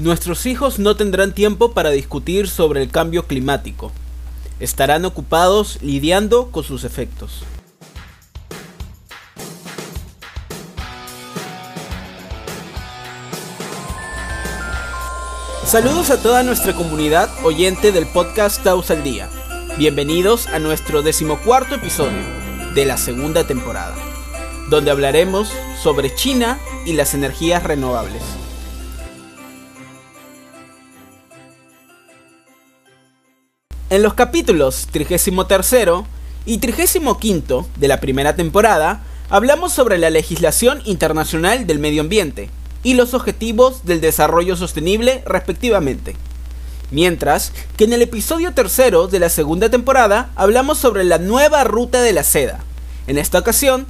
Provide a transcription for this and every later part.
Nuestros hijos no tendrán tiempo para discutir sobre el cambio climático. Estarán ocupados lidiando con sus efectos. Saludos a toda nuestra comunidad oyente del podcast Taus al Día. Bienvenidos a nuestro decimocuarto episodio de la segunda temporada, donde hablaremos sobre China y las energías renovables. En los capítulos 33 y 35 de la primera temporada, hablamos sobre la legislación internacional del medio ambiente y los objetivos del desarrollo sostenible respectivamente. Mientras que en el episodio tercero de la segunda temporada hablamos sobre la nueva ruta de la seda. En esta ocasión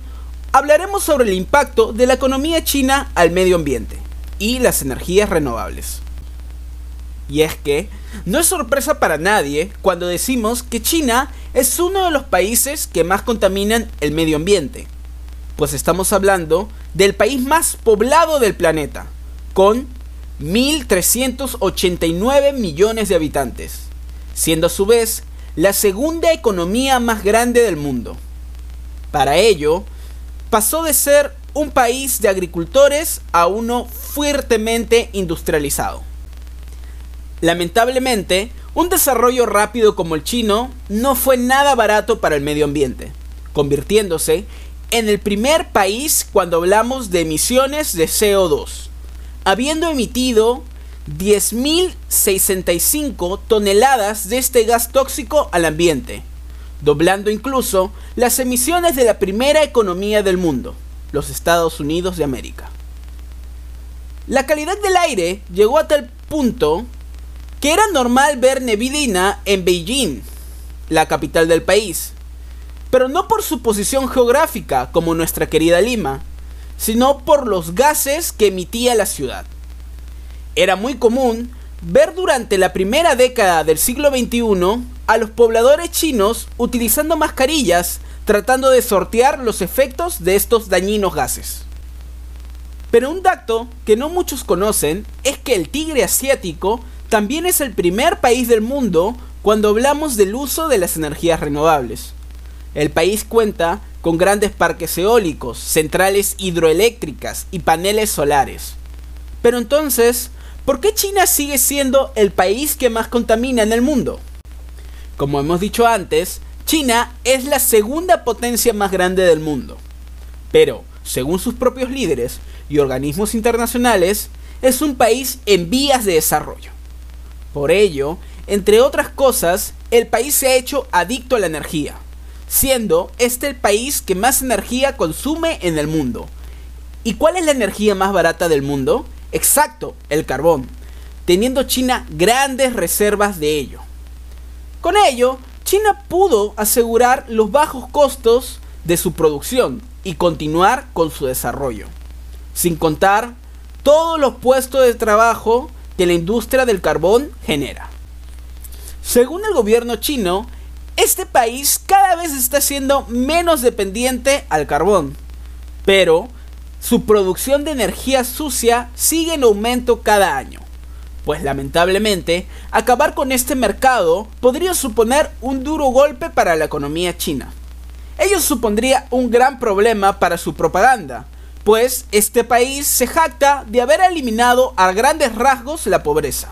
hablaremos sobre el impacto de la economía china al medio ambiente y las energías renovables. Y es que no es sorpresa para nadie cuando decimos que China es uno de los países que más contaminan el medio ambiente, pues estamos hablando del país más poblado del planeta, con 1.389 millones de habitantes, siendo a su vez la segunda economía más grande del mundo. Para ello, pasó de ser un país de agricultores a uno fuertemente industrializado. Lamentablemente, un desarrollo rápido como el chino no fue nada barato para el medio ambiente, convirtiéndose en el primer país cuando hablamos de emisiones de CO2, habiendo emitido 10.065 toneladas de este gas tóxico al ambiente, doblando incluso las emisiones de la primera economía del mundo, los Estados Unidos de América. La calidad del aire llegó a tal punto que era normal ver neblina en Beijing, la capital del país, pero no por su posición geográfica como nuestra querida Lima, sino por los gases que emitía la ciudad. Era muy común ver durante la primera década del siglo XXI a los pobladores chinos utilizando mascarillas tratando de sortear los efectos de estos dañinos gases. Pero un dato que no muchos conocen es que el tigre asiático también es el primer país del mundo cuando hablamos del uso de las energías renovables. El país cuenta con grandes parques eólicos, centrales hidroeléctricas y paneles solares. Pero entonces, ¿por qué China sigue siendo el país que más contamina en el mundo? Como hemos dicho antes, China es la segunda potencia más grande del mundo. Pero, según sus propios líderes y organismos internacionales, es un país en vías de desarrollo. Por ello, entre otras cosas, el país se ha hecho adicto a la energía, siendo este el país que más energía consume en el mundo. ¿Y cuál es la energía más barata del mundo? Exacto, el carbón, teniendo China grandes reservas de ello. Con ello, China pudo asegurar los bajos costos de su producción y continuar con su desarrollo, sin contar todos los puestos de trabajo que la industria del carbón genera. Según el gobierno chino, este país cada vez está siendo menos dependiente al carbón, pero su producción de energía sucia sigue en aumento cada año. Pues lamentablemente, acabar con este mercado podría suponer un duro golpe para la economía china. Ello supondría un gran problema para su propaganda, pues este país se jacta de haber eliminado a grandes rasgos la pobreza.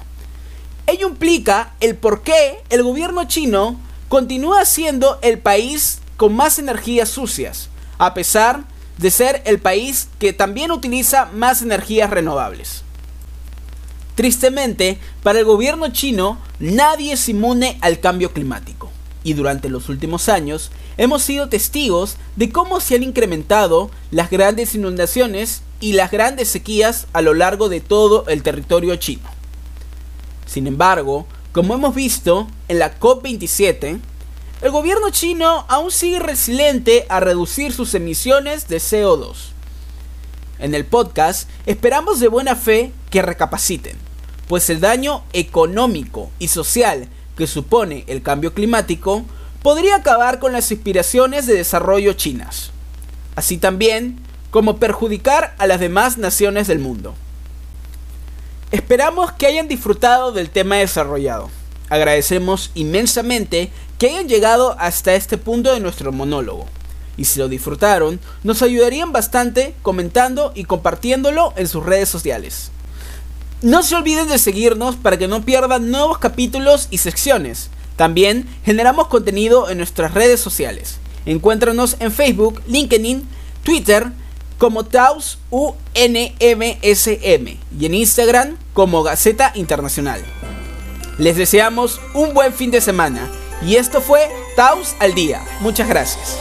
Ello implica el por qué el gobierno chino continúa siendo el país con más energías sucias, a pesar de ser el país que también utiliza más energías renovables. Tristemente, para el gobierno chino, nadie es inmune al cambio climático y durante los últimos años hemos sido testigos de cómo se han incrementado las grandes inundaciones y las grandes sequías a lo largo de todo el territorio chino. Sin embargo, como hemos visto en la COP27, el gobierno chino aún sigue resiliente a reducir sus emisiones de CO2. En el podcast esperamos de buena fe que recapaciten, pues el daño económico y social que supone el cambio climático podría acabar con las inspiraciones de desarrollo chinas, así también como perjudicar a las demás naciones del mundo. Esperamos que hayan disfrutado del tema desarrollado. Agradecemos inmensamente que hayan llegado hasta este punto de nuestro monólogo. Y si lo disfrutaron, nos ayudarían bastante comentando y compartiéndolo en sus redes sociales. No se olviden de seguirnos para que no pierdan nuevos capítulos y secciones. También generamos contenido en nuestras redes sociales. Encuéntranos en Facebook, LinkedIn, Twitter como Taus UNMSM y en Instagram como Gaceta Internacional. Les deseamos un buen fin de semana y esto fue Taus al día. Muchas gracias.